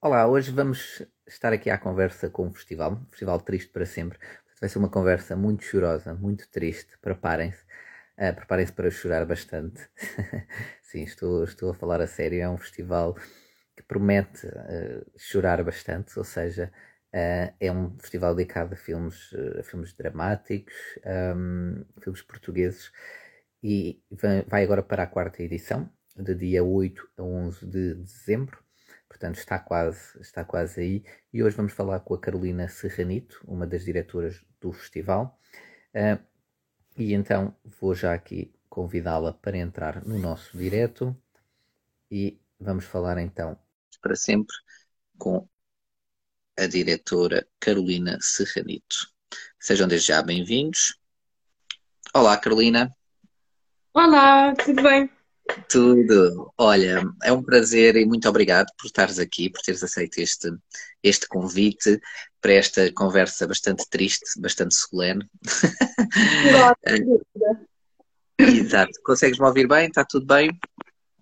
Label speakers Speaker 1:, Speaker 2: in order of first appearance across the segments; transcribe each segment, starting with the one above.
Speaker 1: Olá, hoje vamos estar aqui à conversa com o festival, um festival triste para sempre. Vai ser uma conversa muito chorosa, muito triste. Preparem-se, uh, preparem-se para chorar bastante. Sim, estou, estou a falar a sério. É um festival que promete uh, chorar bastante, ou seja, uh, é um festival dedicado a filmes, a filmes dramáticos, um, filmes portugueses, e vai agora para a quarta edição, de dia 8 a 11 de dezembro portanto está quase, está quase aí. E hoje vamos falar com a Carolina Serranito, uma das diretoras do festival. Uh, e então vou já aqui convidá-la para entrar no nosso direto e vamos falar então para sempre com a diretora Carolina Serranito. Sejam desde já bem-vindos. Olá, Carolina.
Speaker 2: Olá, tudo bem?
Speaker 1: Tudo. Olha, é um prazer e muito obrigado por estares aqui, por teres aceito este, este convite para esta conversa bastante triste, bastante solene. Exato. Consegues-me ouvir bem? Está tudo bem?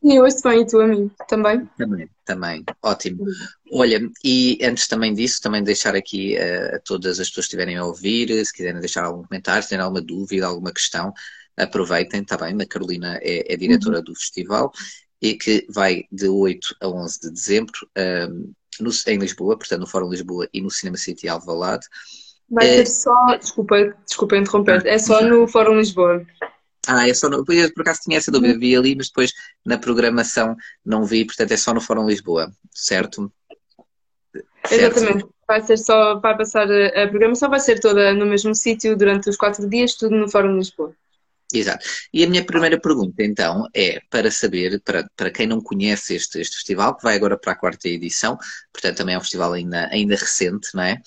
Speaker 2: Sim, ouço bem e tu a mim também?
Speaker 1: Também, também. Ótimo. Olha, e antes também disso, também deixar aqui uh, a todas as pessoas que estiverem a ouvir, se quiserem deixar algum comentário, se tiverem alguma dúvida, alguma questão, aproveitem, está bem, a Carolina é, é diretora uhum. do festival e que vai de 8 a 11 de dezembro um, no, em Lisboa, portanto no Fórum Lisboa e no Cinema City Alvalade.
Speaker 2: Vai ser é... só, desculpa, desculpa interromper, é só no Fórum Lisboa.
Speaker 1: Ah, é só no, por acaso tinha essa dúvida, vi ali, mas depois na programação não vi, portanto é só no Fórum Lisboa, certo?
Speaker 2: Exatamente, certo. vai ser só, vai passar, a programação vai ser toda no mesmo sítio durante os quatro dias, tudo no Fórum Lisboa.
Speaker 1: Exato. E a minha primeira pergunta, então, é para saber, para, para quem não conhece este, este festival, que vai agora para a quarta edição, portanto também é um festival ainda, ainda recente, não é?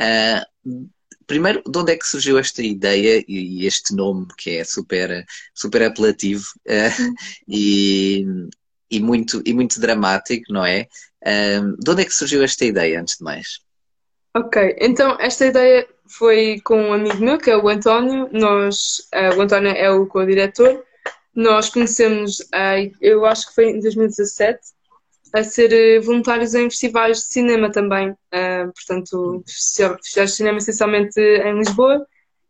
Speaker 1: Uh, primeiro, de onde é que surgiu esta ideia e este nome que é super, super apelativo uh, e, e, muito, e muito dramático, não é? Uh, de onde é que surgiu esta ideia, antes de mais?
Speaker 2: Ok, então esta ideia foi com um amigo meu, que é o António. Nós, uh, o António é o co-diretor. Nós conhecemos, uh, eu acho que foi em 2017, a ser eh, voluntários em festivais de cinema também. Uh, portanto, festivais de cinema essencialmente em Lisboa.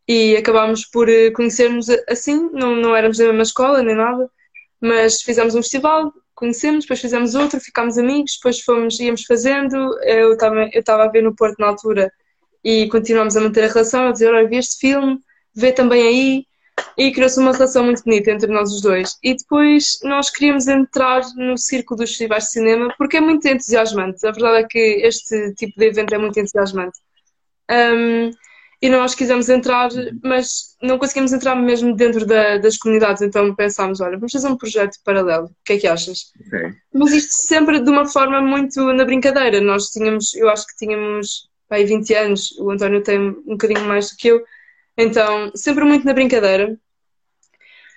Speaker 2: E acabámos por conhecermos assim, não, não éramos da mesma escola nem nada, mas fizemos um festival, conhecemos, depois fizemos outro, ficámos amigos, depois fomos, íamos fazendo. Eu estava eu a ver no Porto na altura e continuamos a manter a relação, a dizer, olha, vi este filme, vê também aí, e criou-se uma relação muito bonita entre nós os dois. E depois nós queríamos entrar no círculo dos festivais de cinema porque é muito entusiasmante. A verdade é que este tipo de evento é muito entusiasmante. Um, e nós quisemos entrar, mas não conseguimos entrar mesmo dentro da, das comunidades, então pensámos, olha, vamos fazer um projeto paralelo, o que é que achas? Okay. Mas isto sempre de uma forma muito na brincadeira, nós tínhamos, eu acho que tínhamos pai, 20 anos, o António tem um bocadinho mais do que eu, então sempre muito na brincadeira.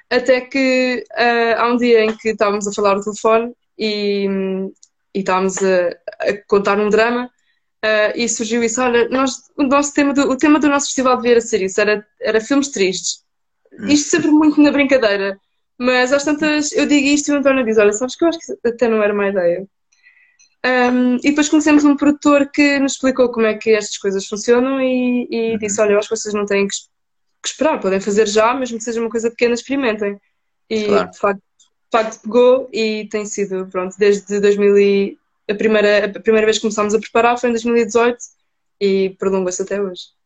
Speaker 2: Até que uh, há um dia em que estávamos a falar no telefone e, e estávamos a, a, contar um drama uh, e surgiu isso, olha, nós, o, nosso tema do, o tema do nosso festival devia ser isso, era, era filmes tristes. Hum. Isto sempre muito na brincadeira. Mas às tantas eu digo isto e o António diz, olha, sabes que eu acho que até não era uma ideia. Um, e depois conhecemos um produtor que nos explicou como é que estas coisas funcionam e, e uhum. disse: Olha, eu acho que vocês não têm que, que, esperar, podem fazer já, mesmo que seja uma coisa pequena, experimentem. E claro. de, facto, de facto pegou e tem sido, pronto, desde 2000 e, a, primeira, a primeira vez que começámos a preparar foi em 2018 e prolongou-se até hoje.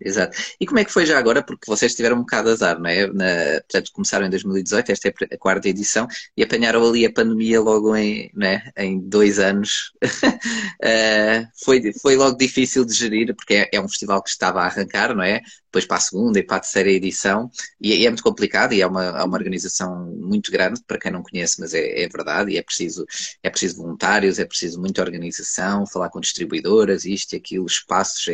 Speaker 1: Exato. E como é que foi já agora? Porque vocês tiveram um bocado de azar, não é? Na, portanto, começaram em 2018, esta é a quarta edição, e apanharam ali a pandemia logo em, é? em dois anos. uh, foi, foi logo difícil de gerir, porque é, é, um festival que estava a arrancar, não é? Depois para a segunda e para a terceira edição, e, e é muito complicado, e é uma, é uma organização muito grande, para quem não conhece, mas é, é verdade, e é preciso, é preciso voluntários, é preciso muita organização, falar com distribuidoras, isto e aquilo, espaços,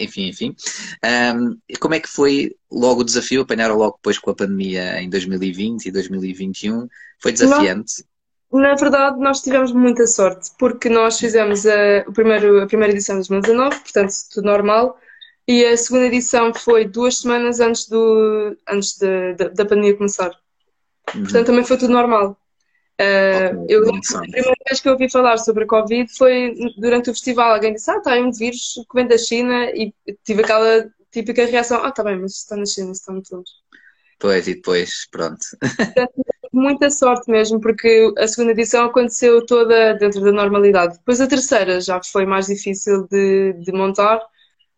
Speaker 1: enfim, enfim. Um, como é que foi logo o desafio? Apanharam logo depois com a pandemia em 2020 e 2021? Foi desafiante?
Speaker 2: Não, na verdade, nós tivemos muita sorte, porque nós fizemos a, o primeiro, a primeira edição de 2019, portanto, tudo normal, e a segunda edição foi duas semanas antes, do, antes de, de, da pandemia começar. Uhum. Portanto, também foi tudo normal. Uh, eu lembro que a primeira vez que eu ouvi falar sobre a Covid foi durante o festival. Alguém disse: Ah, está aí um vírus que vem da China, e tive aquela típica reação: Ah, está bem, mas está na China, está muito longe.
Speaker 1: Pois, e depois, pronto.
Speaker 2: Muita sorte mesmo, porque a segunda edição aconteceu toda dentro da normalidade. Depois a terceira já foi mais difícil de, de montar.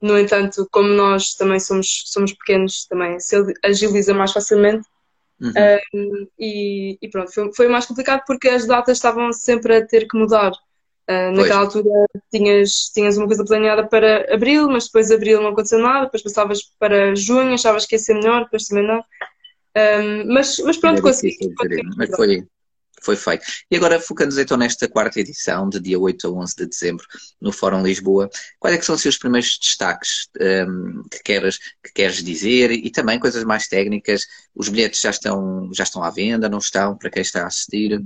Speaker 2: No entanto, como nós também somos, somos pequenos, também se agiliza mais facilmente. Uhum. Um, e, e, pronto, foi, foi, mais complicado porque as datas estavam sempre a ter que mudar. Uh, naquela altura tinhas, tinhas uma coisa planeada para abril, mas depois de abril não aconteceu nada, depois passavas para junho, achavas que ia ser melhor, depois também não. Um, mas, mas pronto, é consegui.
Speaker 1: Mas foi, foi feito. E agora, focando-nos então nesta quarta edição, de dia 8 a 11 de dezembro, no Fórum Lisboa, quais é que são os seus primeiros destaques um, que, queres, que queres dizer e também coisas mais técnicas? Os bilhetes já estão, já estão à venda, não estão, para quem está a assistir?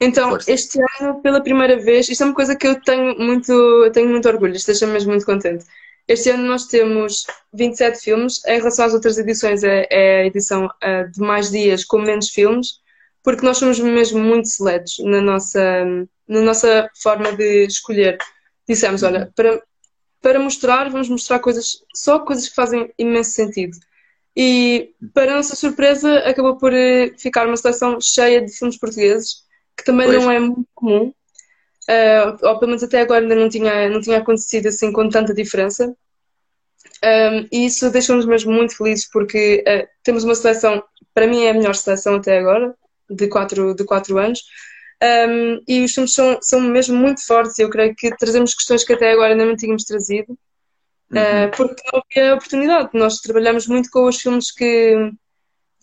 Speaker 2: Então, Força. este ano, pela primeira vez, isto é uma coisa que eu tenho muito, tenho muito orgulho, isto deixa-me mesmo muito contente. Este ano nós temos 27 filmes, em relação às outras edições é, é a edição uh, de mais dias com menos filmes, porque nós somos mesmo muito seletos na nossa, na nossa forma de escolher. Dissemos, olha, para, para mostrar, vamos mostrar coisas, só coisas que fazem imenso sentido. E, para a nossa surpresa, acabou por eh, ficar uma seleção cheia de filmes portugueses, que também pois. não é muito comum, uh, ou pelo menos até agora ainda não tinha, não tinha acontecido assim com tanta diferença. Um, e isso deixou-nos mesmo muito felizes porque uh, temos uma seleção, para mim é a melhor seleção até agora, de quatro, de quatro anos. Um, e os filmes são, são mesmo muito fortes. Eu creio que trazemos questões que até agora ainda não tínhamos trazido, uhum. uh, porque não havia oportunidade. Nós trabalhamos muito com os filmes que,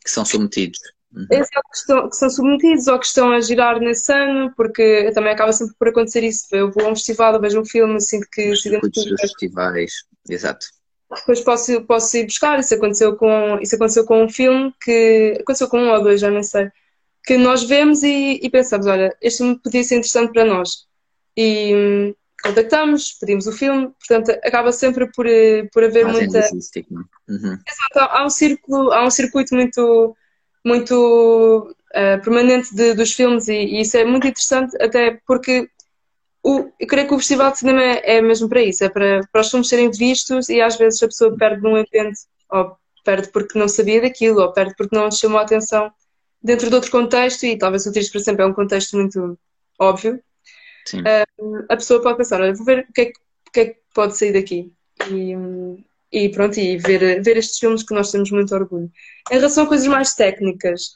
Speaker 1: que são submetidos.
Speaker 2: Uhum. que, estão, que são submetidos ou que estão a girar nesse ano, porque também acaba sempre por acontecer isso. Eu vou a um festival, eu vejo um filme, sinto que
Speaker 1: os identifica. festivais, exato.
Speaker 2: Depois posso, posso ir buscar, isso aconteceu, com, isso aconteceu com um filme que aconteceu com um ou dois, já nem sei que nós vemos e, e pensamos, olha, este filme podia ser interessante para nós. E hum, contactamos, pedimos o filme, portanto, acaba sempre por, eh, por haver Mas muita. Uhum. Exato, há um círculo, há um circuito muito, muito uh, permanente de, dos filmes e, e, isso é muito interessante, até porque o, eu creio que o Festival de Cinema é, é mesmo para isso, é para, para os filmes serem vistos e às vezes a pessoa perde num evento, ou perde porque não sabia daquilo, ou perde porque não chamou a atenção dentro de outro contexto, e talvez o Triste para Sempre é um contexto muito óbvio, uh, a pessoa pode pensar, olha, vou ver o que é que, o que, é que pode sair daqui. E, e pronto, e ver, ver estes filmes que nós temos muito orgulho. Em relação a coisas mais técnicas,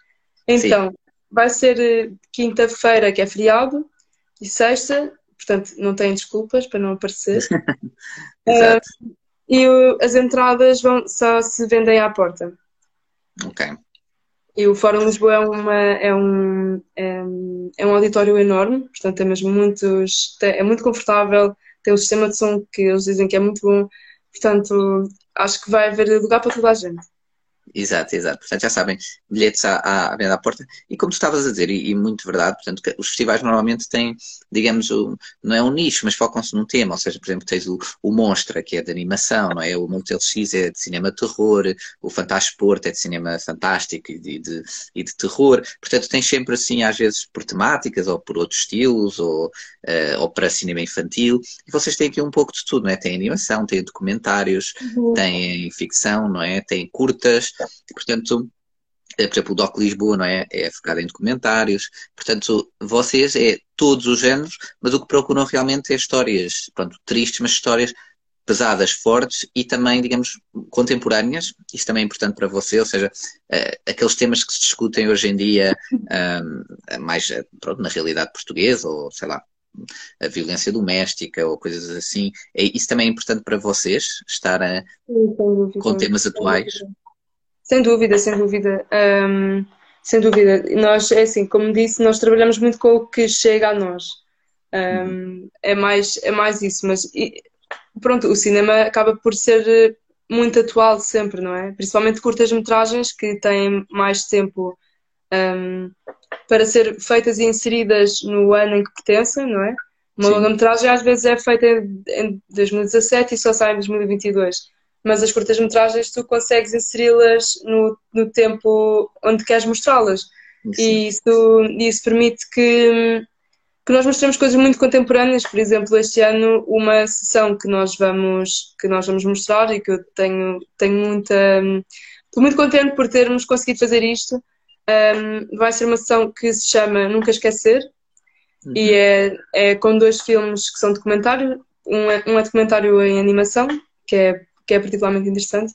Speaker 2: então, Sim. vai ser eh, quinta-feira, que é feriado, e sexta, portanto, não têm desculpas para não aparecer. uh, e as entradas vão, só se vendem à porta.
Speaker 1: Ok.
Speaker 2: E o Fórum Lisboa é, uma, é, um, é, é, um auditório enorme, portanto é mesmo muito, é muito confortável, tem um sistema de som que eles dizem que é muito bom, portanto acho que vai haver lugar para toda a gente.
Speaker 1: Exato, exato. Portanto, já sabem, bilhetes à, à venda à porta. E como tu estavas a dizer, e, e muito verdade, portanto, os festivais normalmente têm, digamos, não é um nicho, mas focam-se num tema. Ou seja, por exemplo, tens o, o Monstra, que é de animação, não é? O Motel X é de cinema terror, o Fantasporto é de cinema fantástico e de, de, e de terror. Portanto, tens sempre assim, às vezes, por temáticas ou por outros estilos, ou, uh, ou para cinema infantil. E vocês têm aqui um pouco de tudo, não é? Tem animação, tem documentários, uhum. têm ficção, não é? Tem curtas. Portanto, é, por exemplo, o Doc Lisboa, não é? É focado em documentários. Portanto, vocês é todos os géneros, mas o que procuram realmente é histórias, pronto, tristes, mas histórias pesadas, fortes e também, digamos, contemporâneas. Isso também é importante para você, ou seja, uh, aqueles temas que se discutem hoje em dia, um, mais pronto, na realidade portuguesa, ou sei lá, a violência doméstica ou coisas assim. É, isso também é importante para vocês, estar a, Sim, com temas atuais?
Speaker 2: Sem dúvida, sem dúvida. Um, sem dúvida. Nós, é assim, como disse, nós trabalhamos muito com o que chega a nós. Um, é, mais, é mais isso, mas e, pronto, o cinema acaba por ser muito atual sempre, não é? Principalmente curtas-metragens que têm mais tempo um, para ser feitas e inseridas no ano em que pertencem, não é? Uma longa-metragem às vezes é feita em 2017 e só sai em 2022 mas as curtas-metragens tu consegues inseri-las no, no tempo onde queres mostrá-las. E isso, isso permite que, que nós mostremos coisas muito contemporâneas. Por exemplo, este ano, uma sessão que nós vamos, que nós vamos mostrar e que eu tenho, tenho muita. Estou muito contente por termos conseguido fazer isto. Um, vai ser uma sessão que se chama Nunca Esquecer uhum. e é, é com dois filmes que são documentários. Um é, um é documentário em animação, que é, que é particularmente interessante,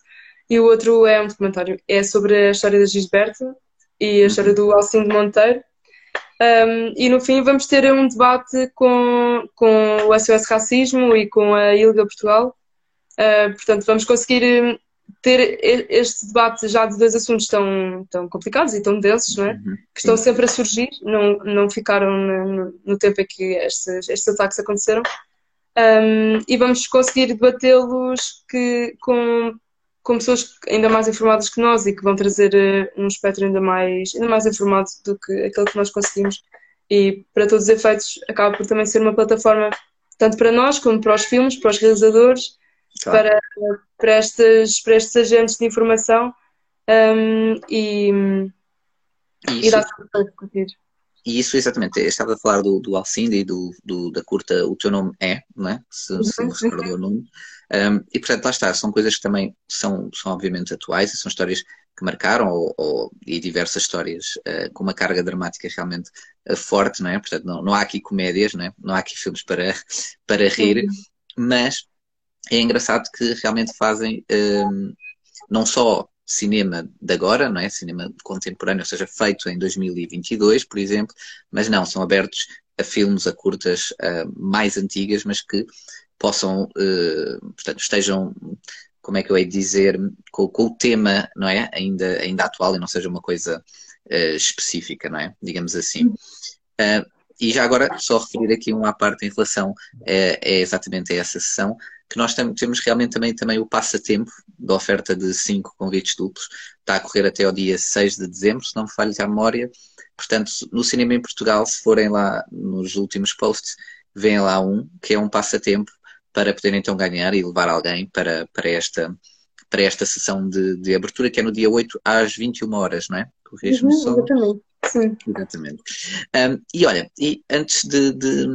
Speaker 2: e o outro é um documentário. É sobre a história da Gisberto e a história do Alcindo Monteiro. Um, e no fim vamos ter um debate com, com o SOS Racismo e com a ILGA Portugal. Uh, portanto, vamos conseguir ter este debate já de dois assuntos tão, tão complicados e tão densos, não é? Uhum. que estão sempre a surgir, não, não ficaram no, no tempo em que estes, estes ataques aconteceram. Um, e vamos conseguir debatê-los com com pessoas ainda mais informadas que nós e que vão trazer uh, um espectro ainda mais, ainda mais informado do que aquele que nós conseguimos. E para todos os efeitos, acaba por também ser uma plataforma tanto para nós como para os filmes, para os realizadores, claro. para, para, estes, para estes agentes de informação um, e,
Speaker 1: e dá para discutir. E isso, exatamente, eu estava a falar do, do Alcinde e do, do, da curta O Teu Nome É, não é? Se, se me recordou o nome. Um, e portanto, lá está, são coisas que também são, são obviamente atuais e são histórias que marcaram ou, ou e diversas histórias uh, com uma carga dramática realmente uh, forte, não é? Portanto, não, não há aqui comédias, não é? Não há aqui filmes para, para rir, uhum. mas é engraçado que realmente fazem um, não só cinema de agora, não é? Cinema contemporâneo, ou seja, feito em 2022, por exemplo, mas não, são abertos a filmes, a curtas uh, mais antigas, mas que possam, uh, portanto, estejam, como é que eu hei de dizer, com, com, o tema, não é? Ainda, ainda atual e não seja uma coisa uh, específica, não é? Digamos assim. Uh, e já agora, só referir aqui uma parte em relação é, é exatamente a essa sessão, que nós temos realmente também, também o passatempo da oferta de cinco convites duplos. Está a correr até ao dia 6 de dezembro, se não me falho a memória. Portanto, no cinema em Portugal, se forem lá nos últimos posts, vem lá um, que é um passatempo para poder então ganhar e levar alguém para, para, esta, para esta sessão de, de abertura, que é no dia 8 às 21 horas, não é?
Speaker 2: Corrijo-me uhum, só. Exatamente. Sim.
Speaker 1: Exatamente. Um, e olha, e antes de, de,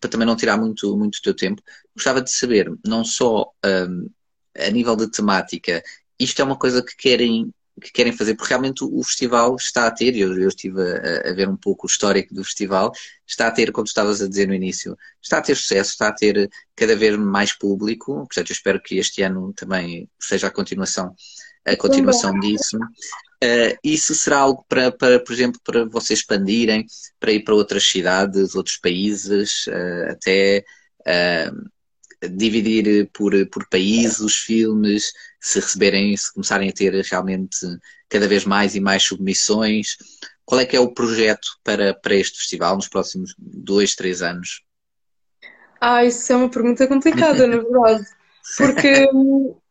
Speaker 1: para também não tirar muito, muito do teu tempo, gostava de saber, não só um, a nível de temática, isto é uma coisa que querem que querem fazer, porque realmente o, festival está a ter, eu, eu estive a, a, ver um pouco o histórico do festival, está a ter, como tu estavas a dizer no início, está a ter sucesso, está a ter cada vez mais público, portanto eu espero que este ano também seja a continuação, a continuação disso. Uh, isso será algo para, para, por exemplo, para vocês expandirem, para ir para outras cidades, outros países, uh, até uh, dividir por, por países os filmes, se receberem, se começarem a ter realmente cada vez mais e mais submissões. Qual é que é o projeto para, para este festival nos próximos dois, três anos?
Speaker 2: Ah, isso é uma pergunta complicada, na verdade. Porque,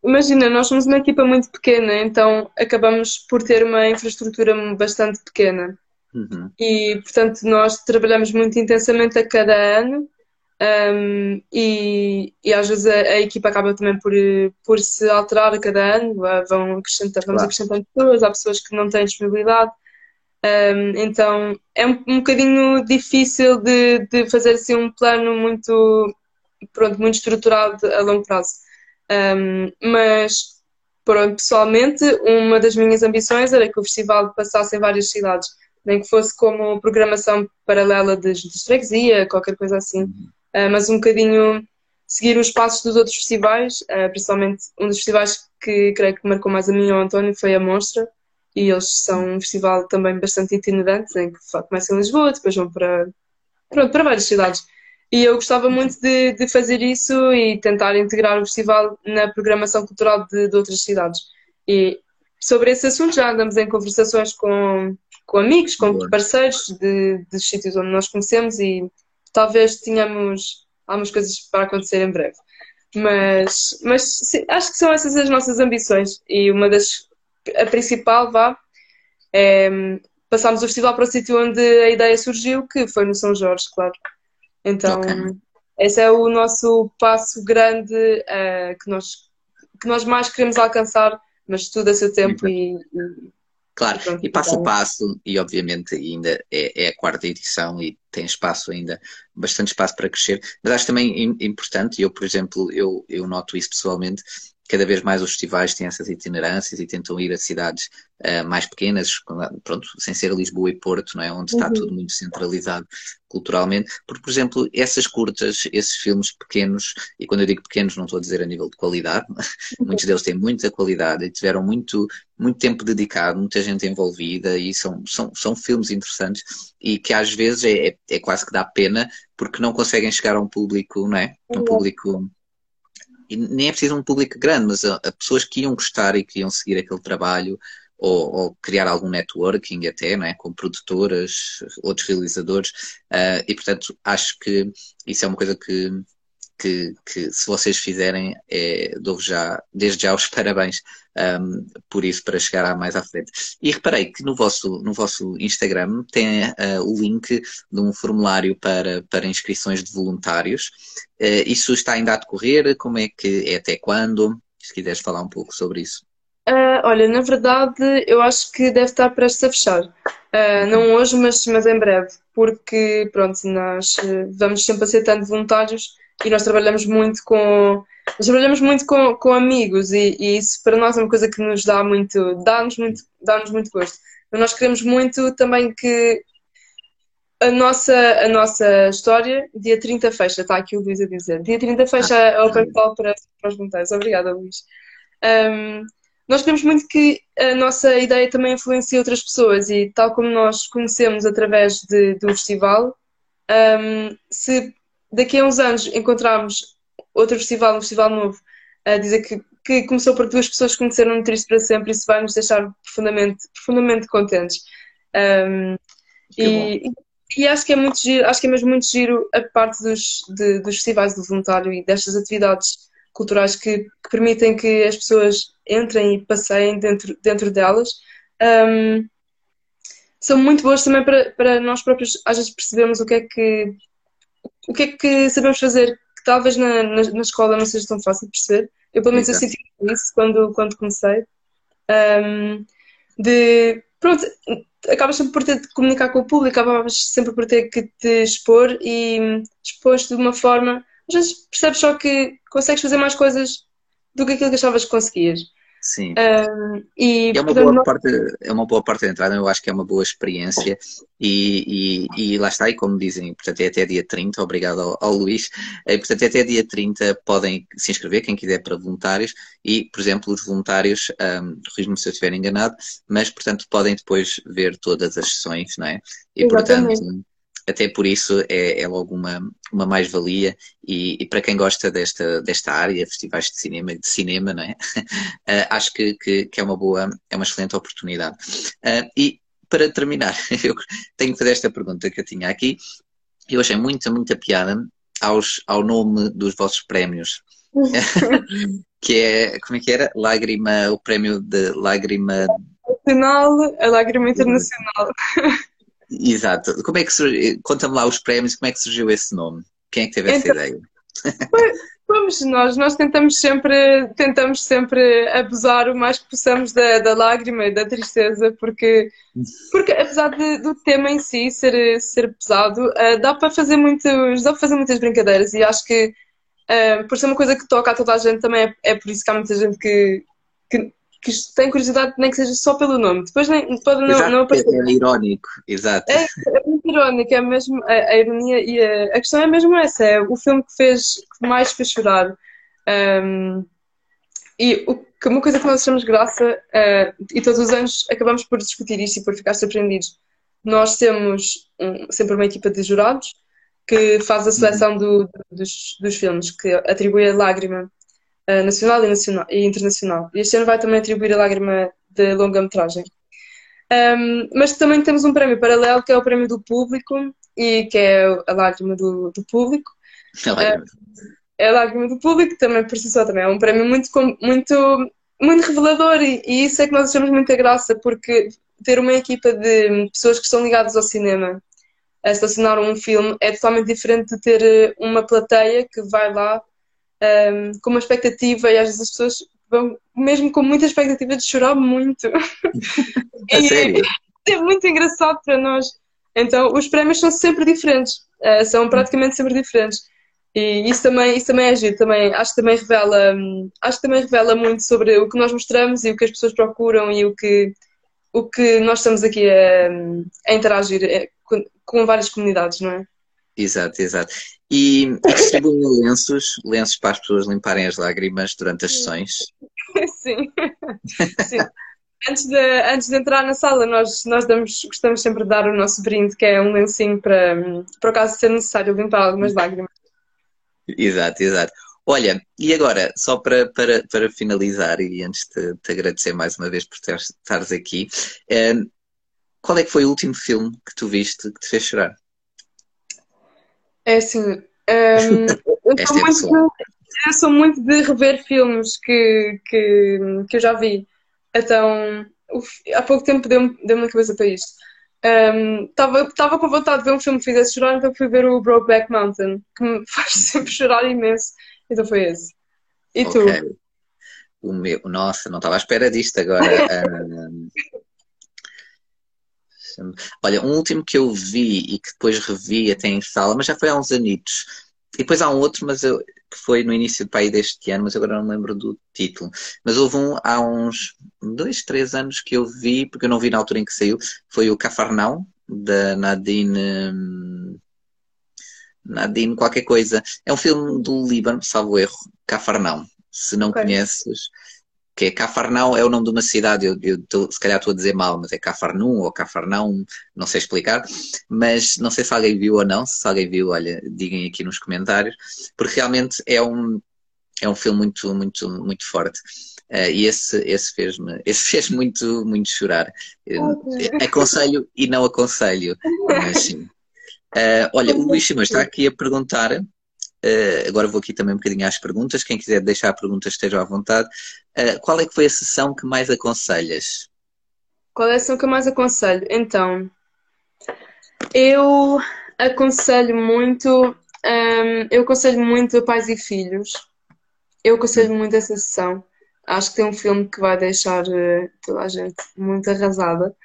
Speaker 2: imagina, nós somos uma equipa muito pequena, então acabamos por ter uma infraestrutura bastante pequena. Uhum. E, portanto, nós trabalhamos muito intensamente a cada ano um, e, e, às vezes a, a, equipa acaba também por, por se alterar a cada ano, vão acrescentar, vamos claro. acrescentando pessoas, há pessoas que não têm disponibilidade, um, então é um, um bocadinho difícil de, de fazer assim um plano muito, pronto, muito estruturado a longo prazo. Mas pronto, pessoalmente, uma das minhas ambições era que o festival passasse em várias cidades, nem que fosse como programação paralela de, de freguesia, qualquer coisa assim. Ah, mas um bocadinho seguir os passos dos outros festivais, uh, principalmente um dos festivais que creio que marcou mais a mim e ao António foi a Monstra, e eles são um festival também bastante itinerante, em que começam em Lisboa, depois vão para, pronto, para várias cidades. E eu gostava muito de, de, fazer isso e tentar integrar o festival na programação cultural de, de outras cidades. E sobre esse assunto já andamos em conversações com, com amigos, com parceiros de, de sítios onde nós conhecemos e talvez tenhamos algumas coisas para acontecer em breve. Mas, mas sim, acho que são essas as nossas ambições e uma das, a principal, vá, é passámos o festival para o sítio onde a ideia surgiu, que foi no São Jorge, claro. Então, okay. esse é o nosso passo grande uh, que, nós, que nós mais queremos alcançar, mas tudo a seu tempo e, e,
Speaker 1: Claro, e passo a passo, e obviamente ainda é, é, a quarta edição e tem espaço ainda, bastante espaço para crescer, mas acho também importante, e eu, por exemplo, eu, eu noto isso pessoalmente, cada vez mais os festivais têm essas itinerâncias e tentam ir a cidades uh, mais pequenas, pronto, sem ser Lisboa e Porto, não é? onde está uhum. tudo muito centralizado culturalmente, porque, por exemplo, essas curtas, esses filmes pequenos, e quando eu digo pequenos não estou a dizer a nível de qualidade, uhum. muitos deles têm muita qualidade e tiveram muito, muito tempo dedicado, muita gente envolvida e são, são, são filmes interessantes e que às vezes é, é, é quase que dá pena porque não conseguem chegar a um público, não é? Um público e nem é preciso um público grande, mas a, a, pessoas que iam gostar e que iam seguir aquele trabalho ou, ou criar algum networking até, não é? com produtoras, outros realizadores, uh, e portanto acho que isso é uma coisa que que, que se vocês fizerem, é, dou já, desde já os parabéns um, por isso para chegar mais à frente. E reparei que no vosso, no vosso Instagram tem uh, o link de um formulário para, para inscrições de voluntários. Uh, isso está ainda a decorrer? Como é que é até quando? Se quiseres falar um pouco sobre isso.
Speaker 2: Uh, olha, na verdade, eu acho que deve estar prestes a fechar. Uh, não hoje, mas, mas em breve, porque, pronto, nós vamos sempre aceitando voluntários e nós trabalhamos muito com nós trabalhamos muito com, com amigos e, e, isso para nós é uma coisa que nos dá muito dá-nos muito dá-nos muito gosto mas nós queremos muito também que a nossa, a nossa história, dia 30 fecha, está aqui o Luís a dizer. Dia 30 fecha ah, a Open Call para, para os voluntários. Obrigada, Luís. Um, nós queremos muito que a nossa ideia também influencie outras pessoas e, tal como nós conhecemos através de, do festival, um, se daqui a uns anos encontrarmos outro festival, um festival novo, a dizer que, que começou por duas pessoas que conheceram Triste para sempre, isso vai nos deixar profundamente, profundamente contentes. Um, e, e, acho que é muito giro, acho que é mesmo muito giro a parte dos, de, dos festivais do voluntário e destas atividades culturais que, que, permitem que as pessoas entrem e passeiem dentro, dentro delas. Um, são muito boas também para, para nós próprios, às vezes, percebermos o que é que o que é que sabemos fazer que talvez na, na, na escola não seja tão fácil de perceber. Eu pelo menos eu senti isso quando, quando comecei. Um, de pronto, acabas sempre por ter de comunicar com o público, acabas sempre por ter que te expor e expor-te de uma forma, às vezes percebes só que consegues fazer mais coisas do que aquilo que achavas que conseguias.
Speaker 1: Sim. Um, e, é, uma boa parte, é uma boa parte da entrada, eu acho que é uma boa experiência e, e, e lá está, e como dizem, portanto é até dia 30, obrigado ao, ao Luís, e, portanto é até dia 30 podem se inscrever, quem quiser para voluntários e, por exemplo, os voluntários, um, corrijo-me se eu estiver enganado, mas portanto podem depois ver todas as sessões, não é? E Exatamente. portanto até por isso é, é logo uma, uma mais-valia e, e, para quem gosta desta, desta área, festivais de cinema, de cinema, não é? uh, acho que, que, que, é uma boa, é uma excelente oportunidade. Uh, e para terminar, eu tenho que fazer esta pergunta que eu tinha aqui. Eu achei muita, muita piada aos, ao nome dos vossos prémios. que é, como é que era? Lágrima, o prémio de lágrima...
Speaker 2: Nacional, a lágrima internacional.
Speaker 1: Exato. Como é que surgiu? Conta-me lá os prémios, como é que surgiu esse nome? Quem é que teve essa então, ideia?
Speaker 2: Vamos nós, nós tentamos sempre, tentamos sempre abusar o mais que possamos da, da lágrima e da tristeza, porque, porque apesar de, do tema em si ser, ser pesado, uh, dá para fazer muitos, dá para fazer muitas brincadeiras e acho que uh, por ser uma coisa que toca a toda a gente também é, é por isso que há muita gente que, que que tem curiosidade, nem que seja só pelo nome. Depois nem, pode não, exato, não aparecer.
Speaker 1: É, é irónico, exato.
Speaker 2: É, é muito irónico, é mesmo a, a ironia e a, a, questão é mesmo essa, é o filme que fez, que mais fez chorar. Um, e o, uma coisa que nós achamos graça, uh, e todos os anos acabamos por discutir isto e por ficar surpreendidos. Nós temos um, sempre uma equipa de jurados que faz a seleção uhum. do, dos, dos filmes, que atribui a lágrima uh, nacional e, nacional e internacional. E este ano vai também atribuir a lágrima de longa-metragem. Um, mas também temos um prémio paralelo que é o prémio do público e que é a lágrima do, do público. Uh, é a lágrima do público, também por si só também é um prémio muito, muito, muito revelador e, e isso é que nós achamos muita graça porque ter uma equipa de pessoas que estão ligadas ao cinema a selecionar um filme é totalmente diferente de ter uma plateia que vai lá um, com uma expectativa e às vezes as pessoas vão mesmo com muita expectativa de chorar muito.
Speaker 1: A sério?
Speaker 2: É muito engraçado para nós. Então, os prémios são sempre diferentes, uh, são praticamente sempre diferentes. E isso também, isso também é giro, também, acho que também revela, acho que também revela muito sobre o que nós mostramos e o que as pessoas procuram e o que, o que nós estamos aqui a, a interagir eh, com várias comunidades, não é?
Speaker 1: Exato, exato. E distribuem lenços, lenços para as pessoas limparem as lágrimas durante as sessões?
Speaker 2: Sim. Sim. Antes de, antes de entrar na sala, nós, nós damos, gostamos sempre de dar o nosso brinde, que é um lencinho para, para o caso ser necessário limpar algumas lágrimas.
Speaker 1: Exato, exato. Olha, e agora, só para, para, para finalizar, e antes de te agradecer mais uma vez por estares aqui, eh, qual é que foi o último filme que tu viste que te fez chorar?
Speaker 2: É assim, um, eu, sou é muito de, eu sou muito de rever filmes que, que, que eu já vi. Então, há pouco tempo deu-me deu na cabeça para isto. Estava um, com vontade de ver um filme que fizesse chorar, então fui ver o Brokeback Mountain, que me faz sempre chorar imenso. Então foi esse. E okay. tu?
Speaker 1: O meu, nossa, não estava à espera disto agora. um, olha, um último que eu vi e que depois revi até em sala, mas já foi há uns anitos. E depois há um outro, mas eu, que foi no início do país deste ano, mas agora não me lembro do título. Mas houve um há uns dois, três anos que eu vi, porque eu não vi na altura em que saiu, foi o Cafarnão, da Nadine. Hum, Nadine qualquer coisa. É um filme do Líbano, salvo erro, Cafarnão. Se não okay. conheces, que é Cafarnão, é o nome de uma cidade, eu, eu tô, se calhar estou a dizer mal, mas é Cafarnum ou Cafarnão, não sei explicar, mas não sei se alguém viu ou não, se alguém viu, olha, digam aqui nos comentários, porque realmente é um, é um filme muito, muito, muito forte. Uh, e esse, esse fez-me esse fez muito, muito chorar. Okay. Aconselho e não aconselho, mas sim. Uh, olha, o Luís Simões está aqui a perguntar Uh, agora vou aqui também um bocadinho às perguntas. Quem quiser deixar perguntas, esteja à vontade. Uh, qual é que foi a sessão que mais aconselhas?
Speaker 2: Qual é a sessão que eu mais aconselho? Então, eu aconselho muito, um, ehm, eu aconselho muito Pais e Filhos. Eu aconselho muito essa sessão. Acho que tem um filme que vai deixar uh, toda a gente muito arrasada.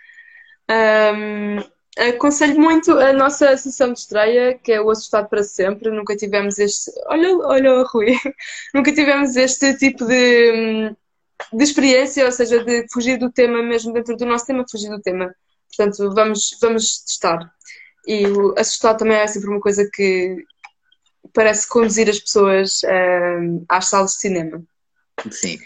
Speaker 2: Um, ehm, Aconselho muito a nossa sessão de estreia, que é o Assustado para Sempre. Nunca tivemos este. Olha, olha, Rui. Nunca tivemos este tipo de, de experiência, ou seja, de fugir do tema mesmo dentro do nosso tema, fugir do tema. Portanto, vamos, vamos testar. E o assustado também é sempre uma coisa que parece conduzir as pessoas uh, às salas de cinema.
Speaker 1: Sim.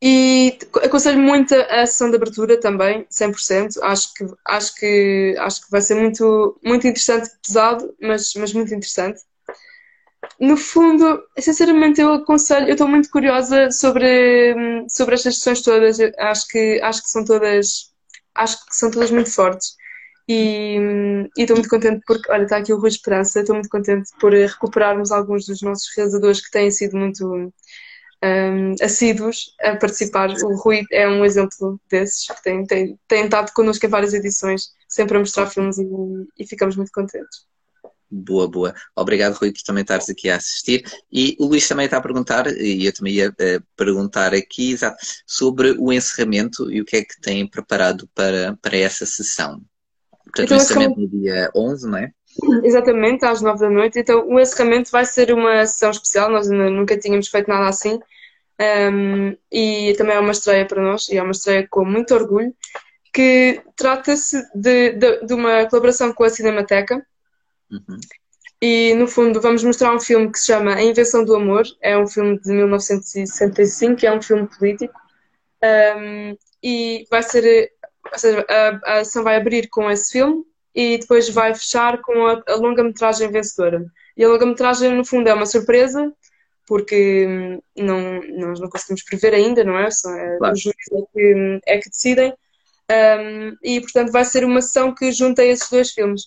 Speaker 2: E aconselho muito a sessão de abertura também, 100%. Acho que, acho que, acho que vai ser muito, muito interessante, pesado, mas, mas muito interessante. No fundo, sinceramente, eu aconselho, eu estou muito curiosa sobre, sobre estas sessões todas. acho que, acho que são todas, acho que são todas muito fortes. E, estou muito contente porque, olha, está aqui o Rui Esperança, estou muito contente por recuperarmos alguns dos nossos realizadores que têm sido muito um, assíduos a participar. O Rui é um exemplo desses, que tem, tem, tem estado connosco em várias edições, sempre a mostrar filmes e, e ficamos muito contentes.
Speaker 1: Boa, boa. Obrigado, Rui, por também estares aqui a assistir. E o Luís também está a perguntar, e eu também ia uh, perguntar aqui, exato, sobre o encerramento e o que é que têm preparado para, para essa sessão. Portanto, então, o encerramento no dia 11, não é?
Speaker 2: Exatamente, às nove da noite. Então, o encerramento vai ser uma sessão especial, nós nunca tínhamos feito nada assim. Um, e também é uma estreia para nós, e é uma estreia com muito orgulho, que trata-se de, de, de, uma colaboração com a Cinemateca. Uhum. E, no fundo, vamos mostrar um filme que se chama A Invenção do Amor. É um filme de 1965, é um filme político. Um, e vai ser, ou seja, a, a ação vai abrir com esse filme e depois vai fechar com a, a longa-metragem vencedora. E a longa-metragem, no fundo, é uma surpresa, porque hum, não, nós não conseguimos prever ainda, não é? Só é claro. Os juízes é que, é que decidem. Um, e, portanto, vai ser uma sessão que junta esses dois filmes.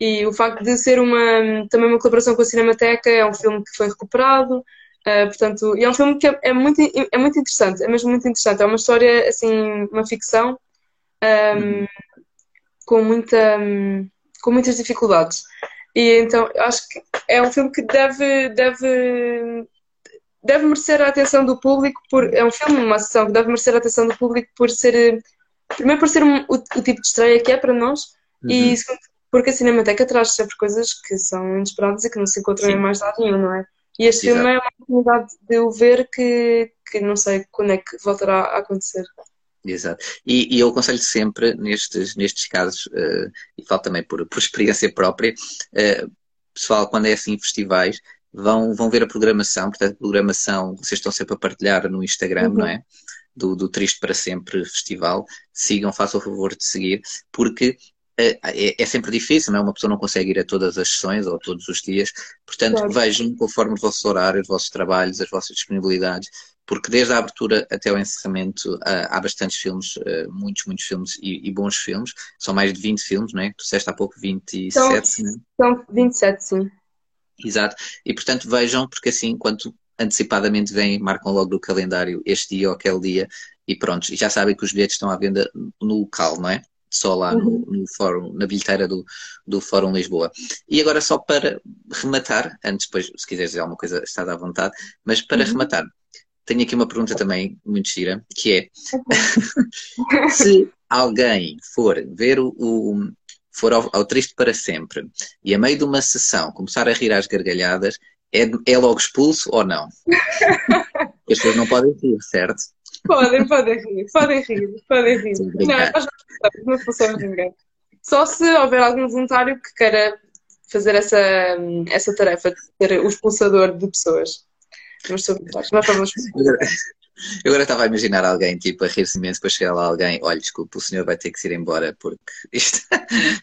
Speaker 2: E o facto de ser uma, também uma colaboração com a Cinemateca, é um filme que foi recuperado, uh, portanto, e é um filme que é, é, muito, é muito interessante, é mesmo muito interessante. É uma história, assim, uma ficção. Um, uhum com, muita, com muitas dificuldades. E então acho que é um filme que deve, deve, deve merecer a atenção do público por é um filme, uma sessão que deve merecer a atenção do público por ser primeiro por ser um, o, o, tipo de estreia que é para nós uhum. e porque a Cinemateca traz sempre coisas que são inesperadas e que não se encontram Sim. em mais lado nenhum, não é? E este Exato. filme é uma oportunidade de o ver que, que não sei quando é que voltará a acontecer.
Speaker 1: Exato. E, e, eu aconselho sempre nestes, nestes casos, uh, e falo também por, por experiência própria, uh, pessoal, quando é assim festivais, vão, vão ver a programação, portanto, a programação vocês estão sempre a partilhar no Instagram, uhum. não é? Do, do Triste para Sempre Festival. Sigam, façam o favor de seguir, porque é, é, é, sempre difícil, não é? Uma pessoa não consegue ir a todas as sessões ou todos os dias. Portanto, claro. vejam conforme os vossos horários, os vossos trabalhos, as vossas disponibilidades, porque desde a abertura até o encerramento há bastantes filmes, muitos, muitos filmes e, e, bons filmes. São mais de 20 filmes, não é? Tu disseste há pouco 27, são,
Speaker 2: não é? São 27, sim.
Speaker 1: Exato. E portanto vejam, porque assim, quanto antecipadamente vêm, marcam logo no calendário este dia ou aquele dia e pronto. E já sabem que os bilhetes estão à venda no local, não é? Só lá uhum. no, no, fórum, na bilheteira do, do Fórum Lisboa. E agora só para rematar, antes depois, se quiseres dizer alguma coisa, está à vontade, mas para uhum. rematar, tenho aqui uma pergunta também muito gira, que é se alguém for ver o, o for ao, ao, triste para sempre e a meio de uma sessão começar a rir às gargalhadas, é, é logo expulso ou não? As pessoas não podem rir, certo?
Speaker 2: Podem, podem rir, podem rir, podem rir. Não, nós não expulsamos ninguém. Só se houver algum voluntário que queira fazer essa, essa tarefa de ser o expulsador de pessoas. Mas nós vamos
Speaker 1: eu agora estava a imaginar alguém tipo a rir-se imenso para chegar lá alguém, olha, desculpa, o senhor vai ter que se ir embora porque isto,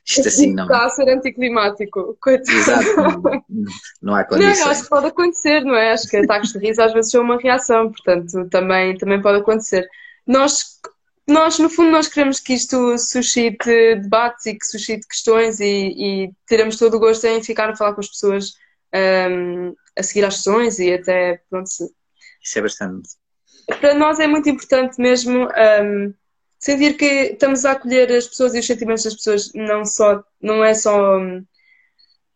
Speaker 1: isto assim não.
Speaker 2: Está a ser anticlimático, coitado. Exato,
Speaker 1: não, não há condições.
Speaker 2: Não, acho que pode acontecer, não é? Acho que ataques de riso às vezes são uma reação, portanto também, também pode acontecer. Nós, nós, no fundo, nós queremos que isto suscite debates e que suscite questões e, e teremos todo o gosto em ficar a falar com as pessoas um, a seguir às sessões e até, pronto.
Speaker 1: Isso é bastante
Speaker 2: para nós é muito importante mesmo um, sentir que estamos a acolher as pessoas e os sentimentos das pessoas, não só, não é só um,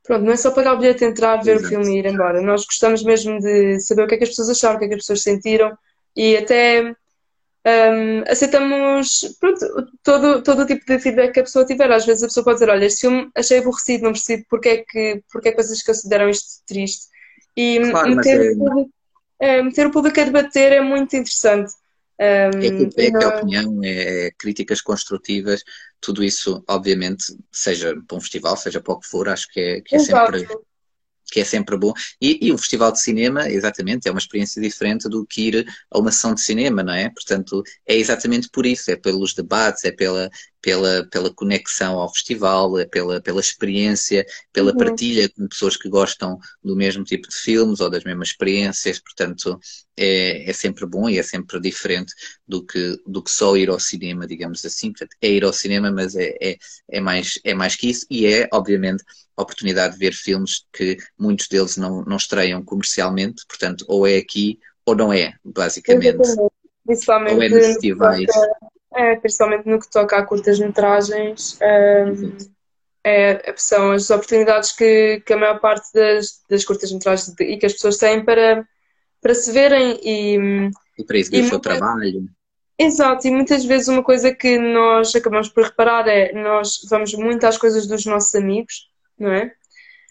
Speaker 2: pronto, não é só pagar o bilhete, entrar, ver Exato. o filme e ir embora. Nós gostamos mesmo de saber o que é que as pessoas acharam, o que é que as pessoas sentiram e até um, aceitamos pronto, todo, todo o tipo de feedback que a pessoa tiver. Às vezes a pessoa pode dizer, olha, este filme achei aborrecido, não percebi porque é que, porque é que vocês consideram isto triste. E
Speaker 1: claro, meter, é
Speaker 2: meter o público a debater é muito interessante. Um,
Speaker 1: é feedback, é opinião, é críticas construtivas, tudo isso, obviamente, seja para um festival, seja para o que for, acho que é, que é sempre que é sempre bom. E, e o festival de cinema, exatamente, é uma experiência diferente do que ir a uma sessão de cinema, não é? Portanto, é exatamente por isso, é pelos debates, é pela, pela, pela conexão ao festival, é pela, pela experiência, pela uhum. partilha com pessoas que gostam do mesmo tipo de filmes ou das mesmas experiências, portanto, é, é sempre bom e é sempre diferente do que, do que só ir ao cinema, digamos assim. Portanto, é ir ao cinema, mas é, é, é, mais, é mais que isso e é, obviamente, a oportunidade de ver filmes que muitos deles não, não estreiam comercialmente, portanto, ou é aqui ou não é, basicamente.
Speaker 2: Principalmente, ou é nos festivais. É, principalmente no que toca a curtas-metragens, um, é, são as oportunidades que, que a maior parte das, das curtas-metragens e que as pessoas têm para, para se verem e,
Speaker 1: e para exibir o seu trabalho.
Speaker 2: Exato, e muitas vezes uma coisa que nós acabamos por reparar é nós vamos muito às coisas dos nossos amigos não é?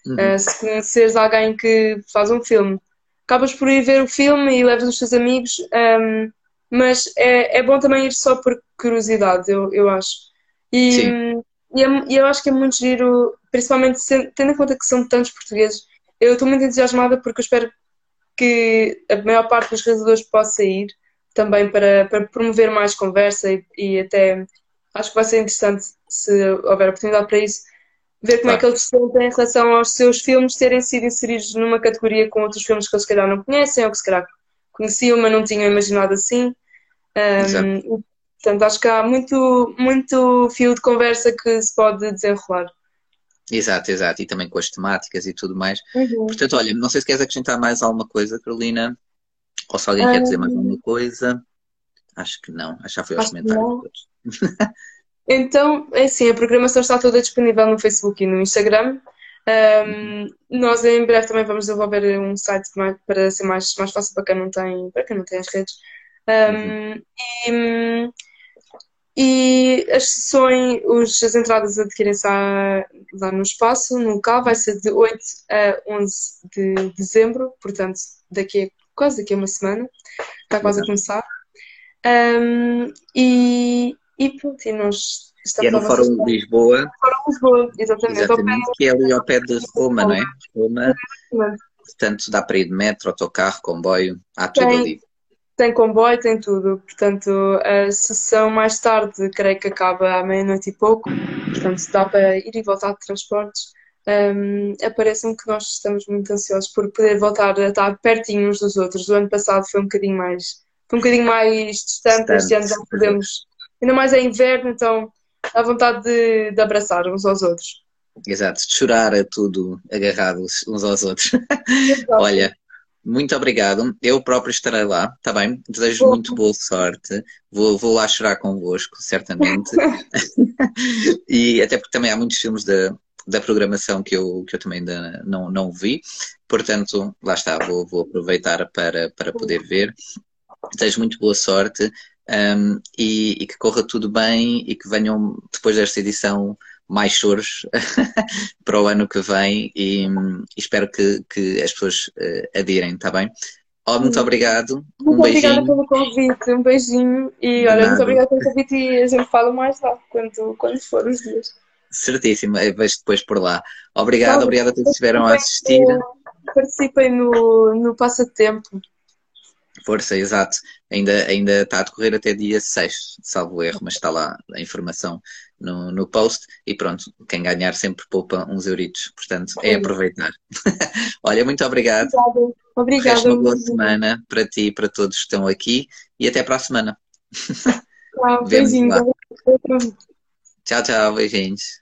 Speaker 2: Uhum. Uh, se conheceres alguém que faz um filme, acabas por ir ver o filme e levas os teus amigos, um, mas é, é bom também ir só por curiosidade, eu, eu acho. E, Sim. e, é, e eu acho que é muito giro, principalmente tendo em conta que são tantos portugueses, eu estou muito entusiasmada porque eu espero que a maior parte dos realizadores possa ir também para, para promover mais conversa e, e até acho que vai ser interessante se houver oportunidade para isso ver como claro. é que eles se sentem em relação aos seus filmes terem sido inseridos numa categoria com outros filmes que eles se calhar não conhecem ou que se calhar conheciam, mas não tinham imaginado assim. Um, portanto, acho que há muito, muito fio de conversa que se pode desenrolar.
Speaker 1: Exato, exato, e também com as temáticas e tudo mais. Uhum. Portanto, olha, não sei se queres acrescentar mais alguma coisa, Carolina, ou se alguém quer dizer mais alguma coisa. Acho que não, acho que já foi aos comentários.
Speaker 2: Então, é assim, a programação está toda disponível no Facebook e no Instagram. Um, nós em breve também vamos desenvolver um site para ser mais, mais fácil para quem não tem, para quem não tem as redes. Um, e, e, as sessões, os, as entradas adquirem-se lá no espaço, no local, vai ser de 8 a 11 de dezembro, portanto, daqui a, quase daqui a uma semana, está quase a começar. Um, e, e pronto, e nós
Speaker 1: estamos. é no Fórum de Lisboa.
Speaker 2: Fórum Lisboa, exatamente.
Speaker 1: Exatamente, que é ali ao pé de Roma, não é? Roma. Portanto, dá para ir de metro, autocarro, comboio, há tudo tem, ali.
Speaker 2: Tem comboio, tem tudo. Portanto, a sessão mais tarde, creio que acaba à meia-noite e pouco. Portanto, dá para ir e voltar de transportes. Um, Aparece-me que nós estamos muito ansiosos por poder voltar a estar pertinho uns dos outros. O ano passado foi um bocadinho mais um bocadinho mais distante. Este ano já podemos. Ainda mais é inverno, então dá vontade de, de abraçar uns aos outros.
Speaker 1: Exato, de chorar a tudo agarrados uns aos outros. Olha, muito obrigado. Eu próprio estarei lá, está bem? Desejo muito boa sorte. Vou, vou lá chorar convosco, certamente. e até porque também há muitos filmes da, da programação que eu, que eu também ainda não, não vi. Portanto, lá está, vou, vou aproveitar para, para poder ver. Desejo muito boa sorte um, e, e, que corra tudo bem e que venham depois desta edição mais choros para o ano que vem e, e espero que, que, as pessoas uh, adirem, está bem? Oh, muito obrigado.
Speaker 2: Muito um beijinho. obrigada pelo convite, um beijinho e olha, muito obrigada pelo convite e a gente fala mais lá quando, quando for os dias.
Speaker 1: Certíssimo, vejo depois por lá. Obrigado, obrigado a todos que estiveram a assistir.
Speaker 2: Participem no, no passatempo.
Speaker 1: Força, exato. Ainda, ainda está a decorrer até dia 6, salvo erro, mas está lá a informação no, no post. E pronto, quem ganhar sempre poupa uns euritos. Portanto, é aproveitar. Olha, muito obrigado.
Speaker 2: Obrigada.
Speaker 1: Obrigado. uma boa semana para ti e para todos que estão aqui. E até para a semana.
Speaker 2: Tchau, beijinho.
Speaker 1: Tchau, tchau, beijinhos.